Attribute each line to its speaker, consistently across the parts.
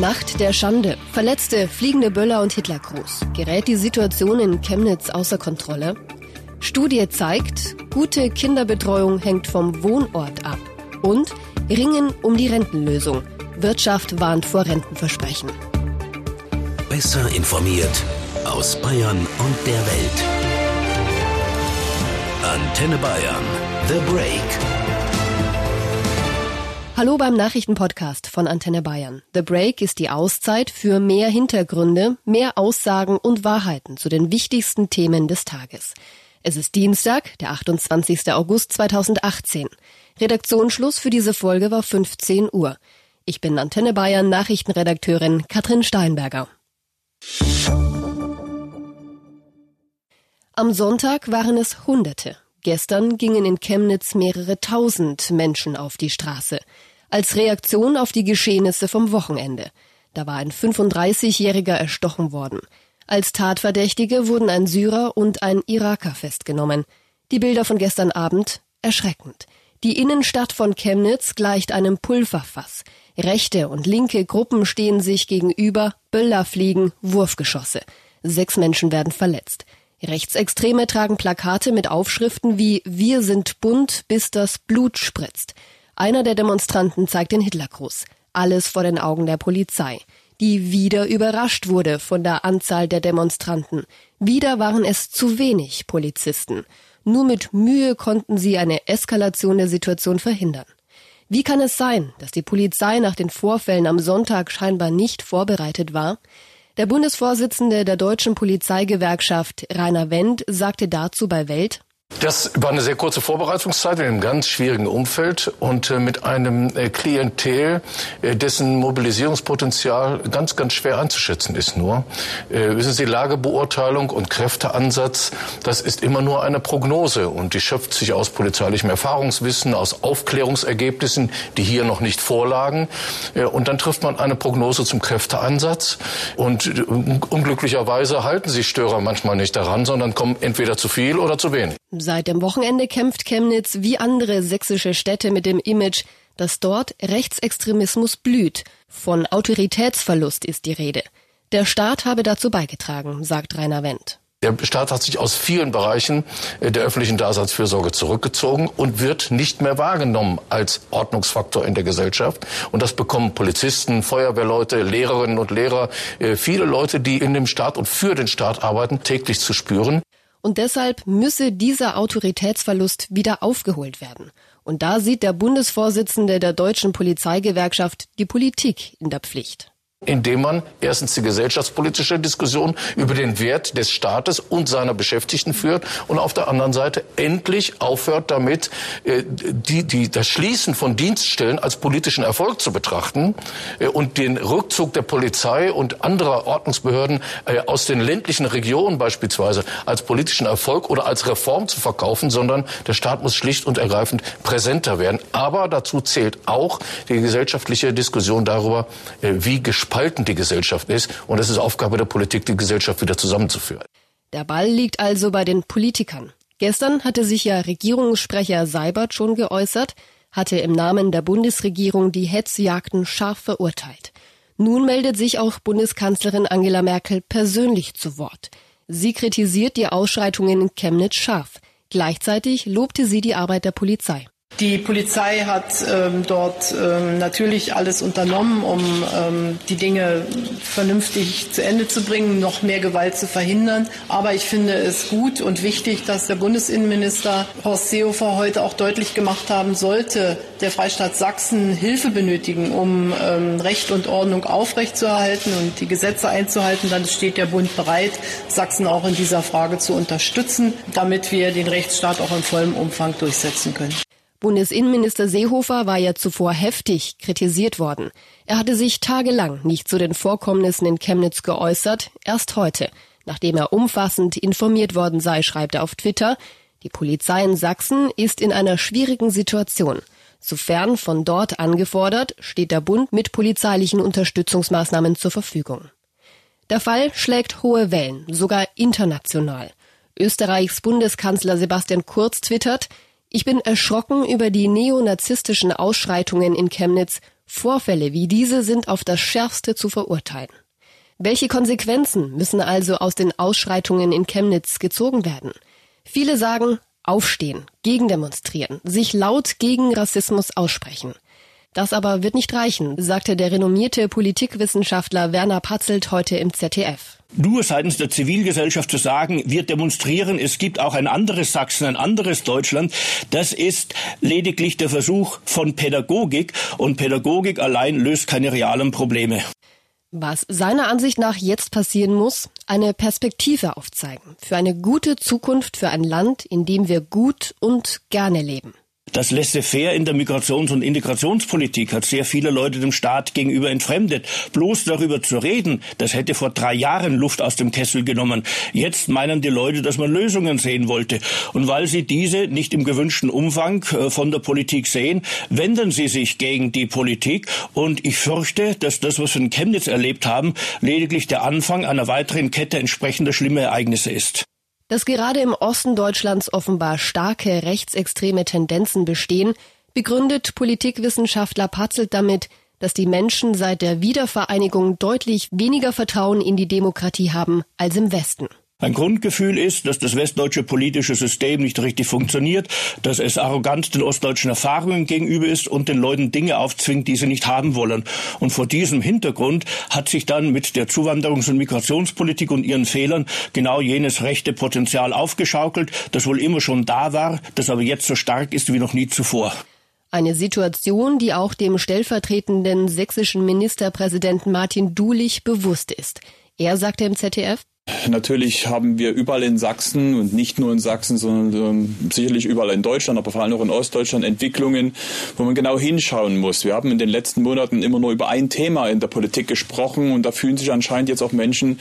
Speaker 1: Nacht der Schande. Verletzte, fliegende Böller und Hitlergruß. Gerät die Situation in Chemnitz außer Kontrolle? Studie zeigt, gute Kinderbetreuung hängt vom Wohnort ab. Und Ringen um die Rentenlösung. Wirtschaft warnt vor Rentenversprechen.
Speaker 2: Besser informiert aus Bayern und der Welt. Antenne Bayern. The Break.
Speaker 1: Hallo beim Nachrichtenpodcast von Antenne Bayern. The Break ist die Auszeit für mehr Hintergründe, mehr Aussagen und Wahrheiten zu den wichtigsten Themen des Tages. Es ist Dienstag, der 28. August 2018. Redaktionsschluss für diese Folge war 15 Uhr. Ich bin Antenne Bayern Nachrichtenredakteurin Katrin Steinberger. Am Sonntag waren es Hunderte. Gestern gingen in Chemnitz mehrere tausend Menschen auf die Straße. Als Reaktion auf die Geschehnisse vom Wochenende. Da war ein 35-Jähriger erstochen worden. Als Tatverdächtige wurden ein Syrer und ein Iraker festgenommen. Die Bilder von gestern Abend erschreckend. Die Innenstadt von Chemnitz gleicht einem Pulverfass. Rechte und linke Gruppen stehen sich gegenüber, Böller fliegen, Wurfgeschosse. Sechs Menschen werden verletzt. Rechtsextreme tragen Plakate mit Aufschriften wie Wir sind bunt, bis das Blut spritzt. Einer der Demonstranten zeigt den Hitlergruß. Alles vor den Augen der Polizei, die wieder überrascht wurde von der Anzahl der Demonstranten. Wieder waren es zu wenig Polizisten. Nur mit Mühe konnten sie eine Eskalation der Situation verhindern. Wie kann es sein, dass die Polizei nach den Vorfällen am Sonntag scheinbar nicht vorbereitet war? Der Bundesvorsitzende der deutschen Polizeigewerkschaft Rainer Wendt sagte dazu bei Welt,
Speaker 3: das war eine sehr kurze Vorbereitungszeit in einem ganz schwierigen Umfeld und äh, mit einem äh, Klientel, äh, dessen Mobilisierungspotenzial ganz, ganz schwer einzuschätzen ist nur. Wissen Sie, Lagebeurteilung und Kräfteansatz, das ist immer nur eine Prognose und die schöpft sich aus polizeilichem Erfahrungswissen, aus Aufklärungsergebnissen, die hier noch nicht vorlagen. Und dann trifft man eine Prognose zum Kräfteeinsatz und unglücklicherweise halten sich Störer manchmal nicht daran, sondern kommen entweder zu viel oder zu wenig.
Speaker 1: Seit dem Wochenende kämpft Chemnitz wie andere sächsische Städte mit dem Image, dass dort Rechtsextremismus blüht. Von Autoritätsverlust ist die Rede. Der Staat habe dazu beigetragen, sagt Rainer Wendt.
Speaker 3: Der Staat hat sich aus vielen Bereichen äh, der öffentlichen Daseinsfürsorge zurückgezogen und wird nicht mehr wahrgenommen als Ordnungsfaktor in der Gesellschaft. Und das bekommen Polizisten, Feuerwehrleute, Lehrerinnen und Lehrer, äh, viele Leute, die in dem Staat und für den Staat arbeiten, täglich zu spüren
Speaker 1: und deshalb müsse dieser Autoritätsverlust wieder aufgeholt werden. Und da sieht der Bundesvorsitzende der deutschen Polizeigewerkschaft die Politik in der Pflicht
Speaker 3: indem man erstens die gesellschaftspolitische Diskussion über den Wert des Staates und seiner Beschäftigten führt und auf der anderen Seite endlich aufhört damit, äh, die, die, das Schließen von Dienststellen als politischen Erfolg zu betrachten äh, und den Rückzug der Polizei und anderer Ordnungsbehörden äh, aus den ländlichen Regionen beispielsweise als politischen Erfolg oder als Reform zu verkaufen, sondern der Staat muss schlicht und ergreifend präsenter werden. Aber dazu zählt auch die gesellschaftliche Diskussion darüber, wie gespalten gespalten die Gesellschaft ist. Und es ist Aufgabe der Politik, die Gesellschaft wieder zusammenzuführen.
Speaker 1: Der Ball liegt also bei den Politikern. Gestern hatte sich ja Regierungssprecher Seibert schon geäußert, hatte im Namen der Bundesregierung die Hetzjagden scharf verurteilt. Nun meldet sich auch Bundeskanzlerin Angela Merkel persönlich zu Wort. Sie kritisiert die Ausschreitungen in Chemnitz scharf. Gleichzeitig lobte sie die Arbeit der Polizei.
Speaker 4: Die Polizei hat ähm, dort ähm, natürlich alles unternommen, um ähm, die Dinge vernünftig zu Ende zu bringen, noch mehr Gewalt zu verhindern. Aber ich finde es gut und wichtig, dass der Bundesinnenminister Horst Seehofer heute auch deutlich gemacht haben sollte, der Freistaat Sachsen Hilfe benötigen, um ähm, Recht und Ordnung aufrechtzuerhalten und die Gesetze einzuhalten, dann steht der Bund bereit, Sachsen auch in dieser Frage zu unterstützen, damit wir den Rechtsstaat auch in vollem Umfang durchsetzen können.
Speaker 1: Bundesinnenminister Seehofer war ja zuvor heftig kritisiert worden. Er hatte sich tagelang nicht zu den Vorkommnissen in Chemnitz geäußert, erst heute, nachdem er umfassend informiert worden sei, schreibt er auf Twitter, die Polizei in Sachsen ist in einer schwierigen Situation. Sofern von dort angefordert, steht der Bund mit polizeilichen Unterstützungsmaßnahmen zur Verfügung. Der Fall schlägt hohe Wellen, sogar international. Österreichs Bundeskanzler Sebastian Kurz twittert, ich bin erschrocken über die neonazistischen Ausschreitungen in Chemnitz, Vorfälle wie diese sind auf das Schärfste zu verurteilen. Welche Konsequenzen müssen also aus den Ausschreitungen in Chemnitz gezogen werden? Viele sagen, aufstehen, gegendemonstrieren, sich laut gegen Rassismus aussprechen. Das aber wird nicht reichen, sagte der renommierte Politikwissenschaftler Werner Patzelt heute im ZDF.
Speaker 5: Nur seitens der Zivilgesellschaft zu sagen, wir demonstrieren, es gibt auch ein anderes Sachsen, ein anderes Deutschland, das ist lediglich der Versuch von Pädagogik und Pädagogik allein löst keine realen Probleme.
Speaker 1: Was seiner Ansicht nach jetzt passieren muss, eine Perspektive aufzeigen für eine gute Zukunft für ein Land, in dem wir gut und gerne leben.
Speaker 5: Das Laissez-faire in der Migrations- und Integrationspolitik hat sehr viele Leute dem Staat gegenüber entfremdet. Bloß darüber zu reden, das hätte vor drei Jahren Luft aus dem Kessel genommen. Jetzt meinen die Leute, dass man Lösungen sehen wollte. Und weil sie diese nicht im gewünschten Umfang äh, von der Politik sehen, wenden sie sich gegen die Politik. Und ich fürchte, dass das, was wir in Chemnitz erlebt haben, lediglich der Anfang einer weiteren Kette entsprechender schlimmer Ereignisse ist.
Speaker 1: Dass gerade im Osten Deutschlands offenbar starke rechtsextreme Tendenzen bestehen, begründet Politikwissenschaftler Patzelt damit, dass die Menschen seit der Wiedervereinigung deutlich weniger Vertrauen in die Demokratie haben als im Westen.
Speaker 5: Ein Grundgefühl ist, dass das westdeutsche politische System nicht richtig funktioniert, dass es arrogant den ostdeutschen Erfahrungen gegenüber ist und den Leuten Dinge aufzwingt, die sie nicht haben wollen. Und vor diesem Hintergrund hat sich dann mit der Zuwanderungs- und Migrationspolitik und ihren Fehlern genau jenes rechte Potenzial aufgeschaukelt, das wohl immer schon da war, das aber jetzt so stark ist wie noch nie zuvor.
Speaker 1: Eine Situation, die auch dem stellvertretenden sächsischen Ministerpräsidenten Martin Dulich bewusst ist. Er sagte im ZDF,
Speaker 6: Natürlich haben wir überall in Sachsen und nicht nur in Sachsen, sondern sicherlich überall in Deutschland, aber vor allem auch in Ostdeutschland Entwicklungen, wo man genau hinschauen muss. Wir haben in den letzten Monaten immer nur über ein Thema in der Politik gesprochen und da fühlen sich anscheinend jetzt auch Menschen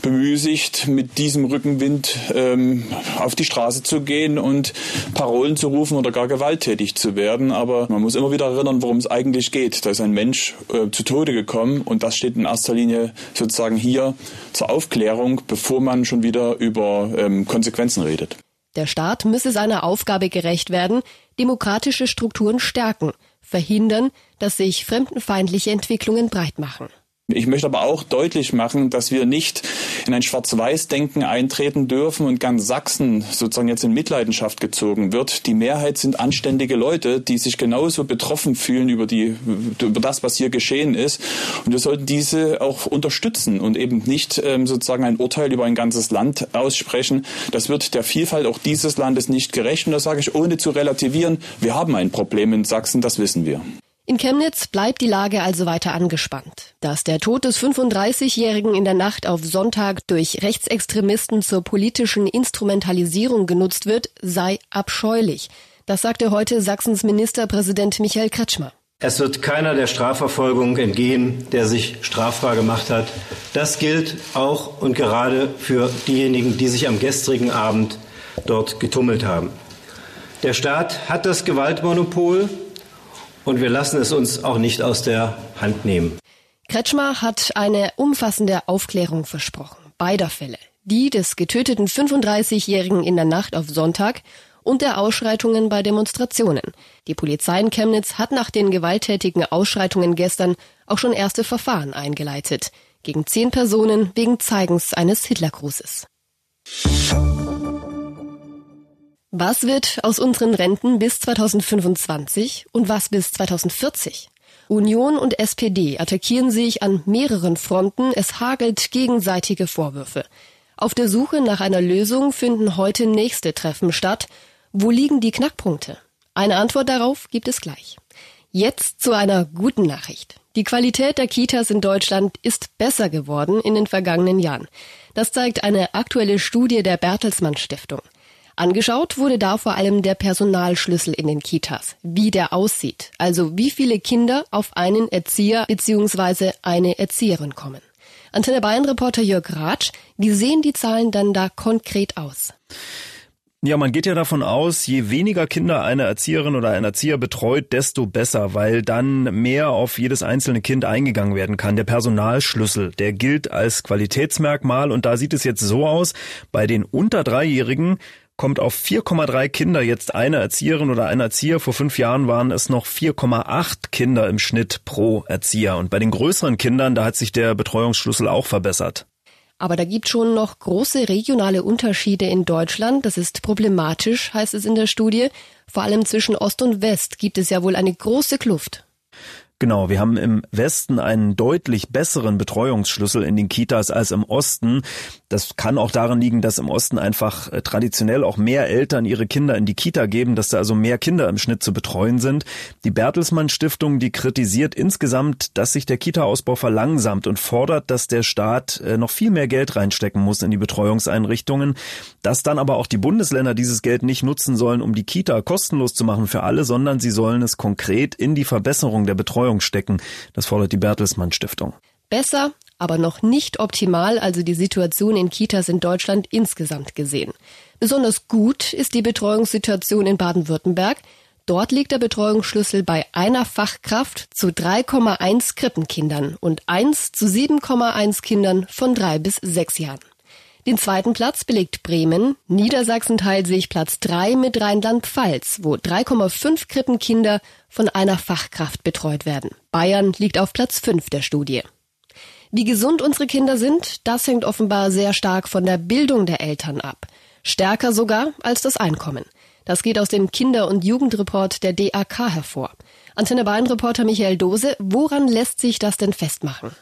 Speaker 6: bemüßigt, mit diesem Rückenwind ähm, auf die Straße zu gehen und Parolen zu rufen oder gar gewalttätig zu werden. Aber man muss immer wieder erinnern, worum es eigentlich geht. Da ist ein Mensch äh, zu Tode gekommen und das steht in erster Linie sozusagen hier zur Aufklärung bevor man schon wieder über ähm, Konsequenzen redet.
Speaker 1: Der Staat müsse seiner Aufgabe gerecht werden, demokratische Strukturen stärken, verhindern, dass sich fremdenfeindliche Entwicklungen breitmachen.
Speaker 6: Ich möchte aber auch deutlich machen, dass wir nicht in ein Schwarz-Weiß-Denken eintreten dürfen und ganz Sachsen sozusagen jetzt in Mitleidenschaft gezogen wird. Die Mehrheit sind anständige Leute, die sich genauso betroffen fühlen über, die, über das, was hier geschehen ist. Und wir sollten diese auch unterstützen und eben nicht ähm, sozusagen ein Urteil über ein ganzes Land aussprechen. Das wird der Vielfalt auch dieses Landes nicht gerecht. Und das sage ich ohne zu relativieren. Wir haben ein Problem in Sachsen, das wissen wir.
Speaker 1: In Chemnitz bleibt die Lage also weiter angespannt. Dass der Tod des 35-Jährigen in der Nacht auf Sonntag durch Rechtsextremisten zur politischen Instrumentalisierung genutzt wird, sei abscheulich. Das sagte heute Sachsens Ministerpräsident Michael Kretschmer.
Speaker 7: Es wird keiner der Strafverfolgung entgehen, der sich strafbar gemacht hat. Das gilt auch und gerade für diejenigen, die sich am gestrigen Abend dort getummelt haben. Der Staat hat das Gewaltmonopol und wir lassen es uns auch nicht aus der Hand nehmen.
Speaker 1: Kretschmer hat eine umfassende Aufklärung versprochen, beider Fälle. Die des getöteten 35-Jährigen in der Nacht auf Sonntag und der Ausschreitungen bei Demonstrationen. Die Polizei in Chemnitz hat nach den gewalttätigen Ausschreitungen gestern auch schon erste Verfahren eingeleitet. Gegen zehn Personen wegen Zeigens eines Hitlergrußes. Was wird aus unseren Renten bis 2025 und was bis 2040? Union und SPD attackieren sich an mehreren Fronten, es hagelt gegenseitige Vorwürfe. Auf der Suche nach einer Lösung finden heute nächste Treffen statt. Wo liegen die Knackpunkte? Eine Antwort darauf gibt es gleich. Jetzt zu einer guten Nachricht. Die Qualität der Kitas in Deutschland ist besser geworden in den vergangenen Jahren. Das zeigt eine aktuelle Studie der Bertelsmann Stiftung. Angeschaut wurde da vor allem der Personalschlüssel in den Kitas, wie der aussieht, also wie viele Kinder auf einen Erzieher bzw. eine Erzieherin kommen. Antenne Bayern Reporter Jörg Ratsch, wie sehen die Zahlen dann da konkret aus?
Speaker 8: Ja, man geht ja davon aus, je weniger Kinder eine Erzieherin oder ein Erzieher betreut, desto besser, weil dann mehr auf jedes einzelne Kind eingegangen werden kann. Der Personalschlüssel, der gilt als Qualitätsmerkmal und da sieht es jetzt so aus, bei den unter Dreijährigen kommt auf 4,3 Kinder jetzt eine Erzieherin oder ein Erzieher. Vor fünf Jahren waren es noch 4,8 Kinder im Schnitt pro Erzieher. Und bei den größeren Kindern, da hat sich der Betreuungsschlüssel auch verbessert.
Speaker 1: Aber da gibt schon noch große regionale Unterschiede in Deutschland. Das ist problematisch, heißt es in der Studie. Vor allem zwischen Ost und West gibt es ja wohl eine große Kluft.
Speaker 8: Genau, wir haben im Westen einen deutlich besseren Betreuungsschlüssel in den Kitas als im Osten. Das kann auch daran liegen, dass im Osten einfach äh, traditionell auch mehr Eltern ihre Kinder in die Kita geben, dass da also mehr Kinder im Schnitt zu betreuen sind. Die Bertelsmann Stiftung, die kritisiert insgesamt, dass sich der Kita-Ausbau verlangsamt und fordert, dass der Staat äh, noch viel mehr Geld reinstecken muss in die Betreuungseinrichtungen, dass dann aber auch die Bundesländer dieses Geld nicht nutzen sollen, um die Kita kostenlos zu machen für alle, sondern sie sollen es konkret in die Verbesserung der Betreuung Betreuung stecken. Das fordert die Bertelsmann Stiftung.
Speaker 1: Besser, aber noch nicht optimal, also die Situation in Kitas in Deutschland insgesamt gesehen. Besonders gut ist die Betreuungssituation in Baden-Württemberg. Dort liegt der Betreuungsschlüssel bei einer Fachkraft zu 3,1 Krippenkindern und 1 zu 7,1 Kindern von drei bis sechs Jahren. Den zweiten Platz belegt Bremen. Niedersachsen teilt sich Platz 3 mit Rheinland-Pfalz, wo 3,5 Krippenkinder von einer Fachkraft betreut werden. Bayern liegt auf Platz 5 der Studie. Wie gesund unsere Kinder sind, das hängt offenbar sehr stark von der Bildung der Eltern ab. Stärker sogar als das Einkommen. Das geht aus dem Kinder- und Jugendreport der DAK hervor. Antenne Bayern Reporter Michael Dose, woran lässt sich das denn festmachen?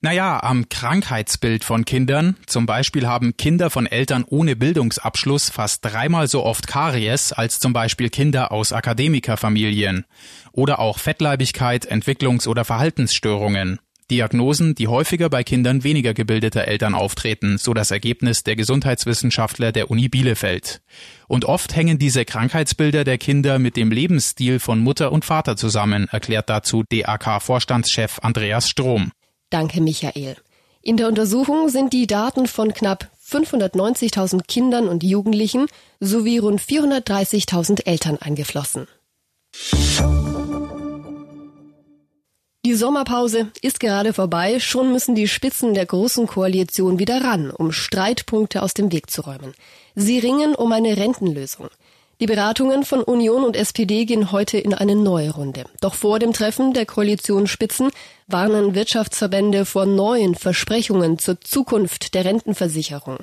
Speaker 9: Naja, am Krankheitsbild von Kindern. Zum Beispiel haben Kinder von Eltern ohne Bildungsabschluss fast dreimal so oft Karies als zum Beispiel Kinder aus Akademikerfamilien. Oder auch Fettleibigkeit, Entwicklungs- oder Verhaltensstörungen. Diagnosen, die häufiger bei Kindern weniger gebildeter Eltern auftreten, so das Ergebnis der Gesundheitswissenschaftler der Uni Bielefeld. Und oft hängen diese Krankheitsbilder der Kinder mit dem Lebensstil von Mutter und Vater zusammen, erklärt dazu DAK-Vorstandschef Andreas Strom.
Speaker 1: Danke, Michael. In der Untersuchung sind die Daten von knapp 590.000 Kindern und Jugendlichen sowie rund 430.000 Eltern eingeflossen. Die Sommerpause ist gerade vorbei, schon müssen die Spitzen der Großen Koalition wieder ran, um Streitpunkte aus dem Weg zu räumen. Sie ringen um eine Rentenlösung. Die Beratungen von Union und SPD gehen heute in eine neue Runde. Doch vor dem Treffen der Koalitionsspitzen warnen Wirtschaftsverbände vor neuen Versprechungen zur Zukunft der Rentenversicherung.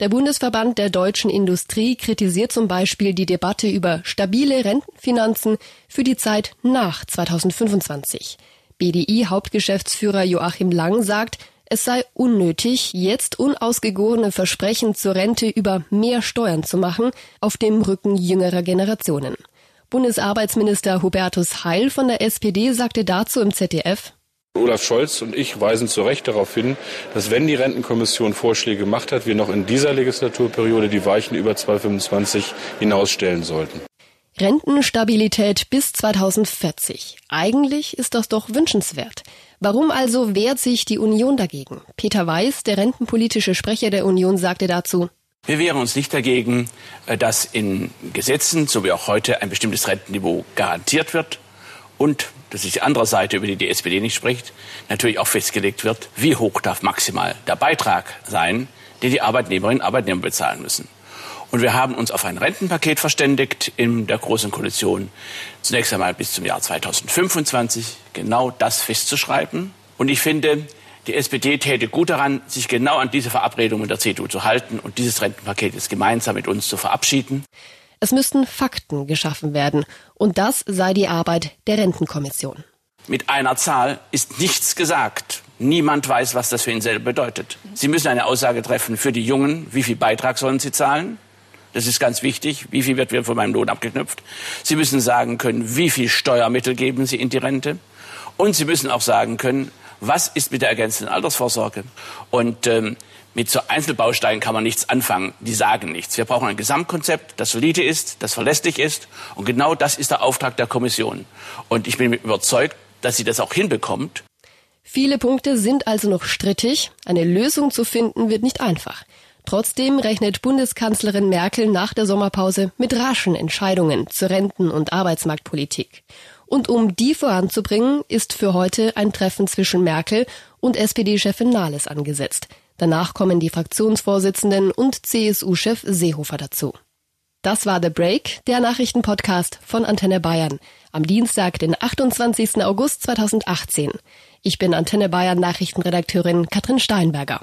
Speaker 1: Der Bundesverband der deutschen Industrie kritisiert zum Beispiel die Debatte über stabile Rentenfinanzen für die Zeit nach 2025. BDI-Hauptgeschäftsführer Joachim Lang sagt, es sei unnötig, jetzt unausgegorene Versprechen zur Rente über mehr Steuern zu machen, auf dem Rücken jüngerer Generationen. Bundesarbeitsminister Hubertus Heil von der SPD sagte dazu im ZDF,
Speaker 10: Olaf Scholz und ich weisen zu Recht darauf hin, dass wenn die Rentenkommission Vorschläge gemacht hat, wir noch in dieser Legislaturperiode die Weichen über 2025 hinausstellen sollten.
Speaker 1: Rentenstabilität bis 2040. Eigentlich ist das doch wünschenswert. Warum also wehrt sich die Union dagegen? Peter Weiß, der rentenpolitische Sprecher der Union, sagte dazu,
Speaker 11: wir wehren uns nicht dagegen, äh, dass in Gesetzen, so wie auch heute, ein bestimmtes Rentenniveau garantiert wird und, das ist die andere Seite, über die die SPD nicht spricht, natürlich auch festgelegt wird, wie hoch darf maximal der Beitrag sein, den die Arbeitnehmerinnen und Arbeitnehmer bezahlen müssen. Und wir haben uns auf ein Rentenpaket verständigt in der Großen Koalition. Zunächst einmal bis zum Jahr 2025 genau das festzuschreiben. Und ich finde, die SPD täte gut daran, sich genau an diese Verabredung mit der CDU zu halten und dieses Rentenpaket jetzt gemeinsam mit uns zu verabschieden.
Speaker 1: Es müssten Fakten geschaffen werden. Und das sei die Arbeit der Rentenkommission.
Speaker 11: Mit einer Zahl ist nichts gesagt. Niemand weiß, was das für ihn selber bedeutet. Sie müssen eine Aussage treffen für die Jungen. Wie viel Beitrag sollen sie zahlen? Das ist ganz wichtig. Wie viel wird von meinem Lohn abgeknüpft? Sie müssen sagen können, wie viel Steuermittel geben Sie in die Rente? Und Sie müssen auch sagen können, was ist mit der ergänzenden Altersvorsorge? Und ähm, mit so Einzelbausteinen kann man nichts anfangen. Die sagen nichts. Wir brauchen ein Gesamtkonzept, das solide ist, das verlässlich ist. Und genau das ist der Auftrag der Kommission. Und ich bin überzeugt, dass sie das auch hinbekommt.
Speaker 1: Viele Punkte sind also noch strittig. Eine Lösung zu finden wird nicht einfach. Trotzdem rechnet Bundeskanzlerin Merkel nach der Sommerpause mit raschen Entscheidungen zur Renten- und Arbeitsmarktpolitik. Und um die voranzubringen, ist für heute ein Treffen zwischen Merkel und SPD-Chefin Nahles angesetzt. Danach kommen die Fraktionsvorsitzenden und CSU-Chef Seehofer dazu. Das war The Break, der Nachrichtenpodcast von Antenne Bayern. Am Dienstag, den 28. August 2018. Ich bin Antenne Bayern Nachrichtenredakteurin Katrin Steinberger.